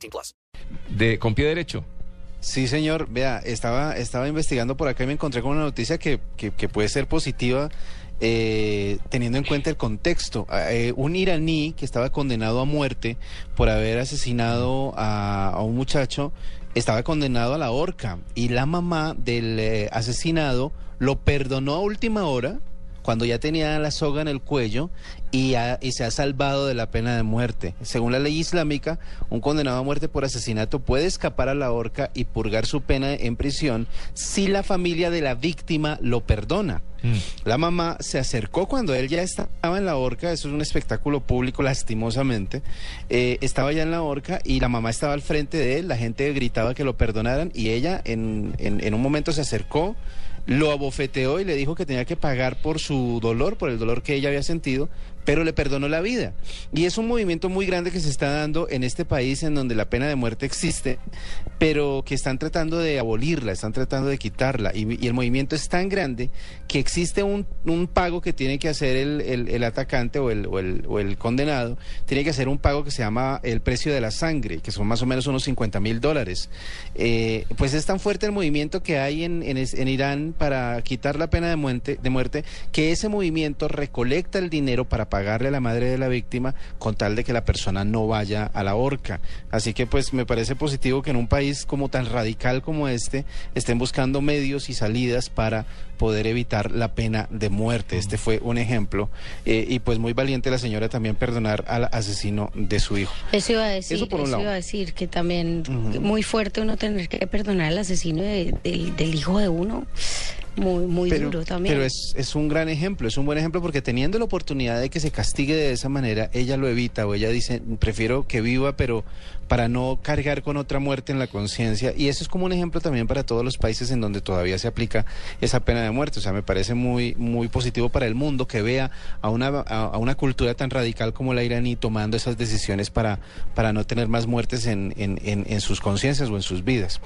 18 plus. De, con pie derecho. Sí, señor. Vea, estaba, estaba investigando por acá y me encontré con una noticia que, que, que puede ser positiva eh, teniendo en cuenta el contexto. Eh, un iraní que estaba condenado a muerte por haber asesinado a, a un muchacho estaba condenado a la horca y la mamá del eh, asesinado lo perdonó a última hora cuando ya tenía la soga en el cuello y, ha- y se ha salvado de la pena de muerte. Según la ley islámica, un condenado a muerte por asesinato puede escapar a la horca y purgar su pena en prisión si la familia de la víctima lo perdona. La mamá se acercó cuando él ya estaba en la horca, eso es un espectáculo público lastimosamente, eh, estaba ya en la horca y la mamá estaba al frente de él, la gente gritaba que lo perdonaran y ella en, en- en un momento se acercó, lo abofeteó y le dijo que tenía que pagar por su dolor, por el dolor que ella había sentido, pero le perdonó la vida. Y es un movimiento muy grande que se está dando en este país en donde la pena de muerte existe, pero que están tratando de abolirla, están tratando de quitarla. Y, el movimiento es tan grande que existe un, un pago que tiene que hacer el, el- atacante o el, o, el, condenado, tiene que hacer un pago que se llama el precio de la sangre, que son más o menos unos 50 mil dólares. Eh, pues es tan fuerte el movimiento que hay en, en, Irán para quitar la pena de muerte, de muerte, que ese movimiento recolecta el dinero para pagarle a la madre de la víctima con tal de que la persona no vaya a la horca. Así que pues me parece positivo que en un país como tan radical como este estén buscando medios y salidas para poder evitar la pena de muerte. Este fue un ejemplo. Eh, y pues muy valiente la señora también perdonar al asesino de su hijo. Eso iba a decir, Eso eso, por un lado. iba a decir que también muy fuerte uno tener que perdonar al asesino de- del hijo de uno. Muy, muy duro también. Pero es, es un gran ejemplo, es un buen ejemplo porque teniendo la oportunidad de que se castigue de esa manera, ella lo evita o ella dice, prefiero que viva, pero para no cargar con otra muerte en la conciencia. Y eso es como un ejemplo también para todos los países en donde todavía se aplica esa pena de muerte. O sea, me parece muy, muy positivo para el mundo que vea a una, a, a una cultura tan radical como la iraní tomando esas decisiones para, para no tener más muertes en, en, en, en sus conciencias o en sus vidas.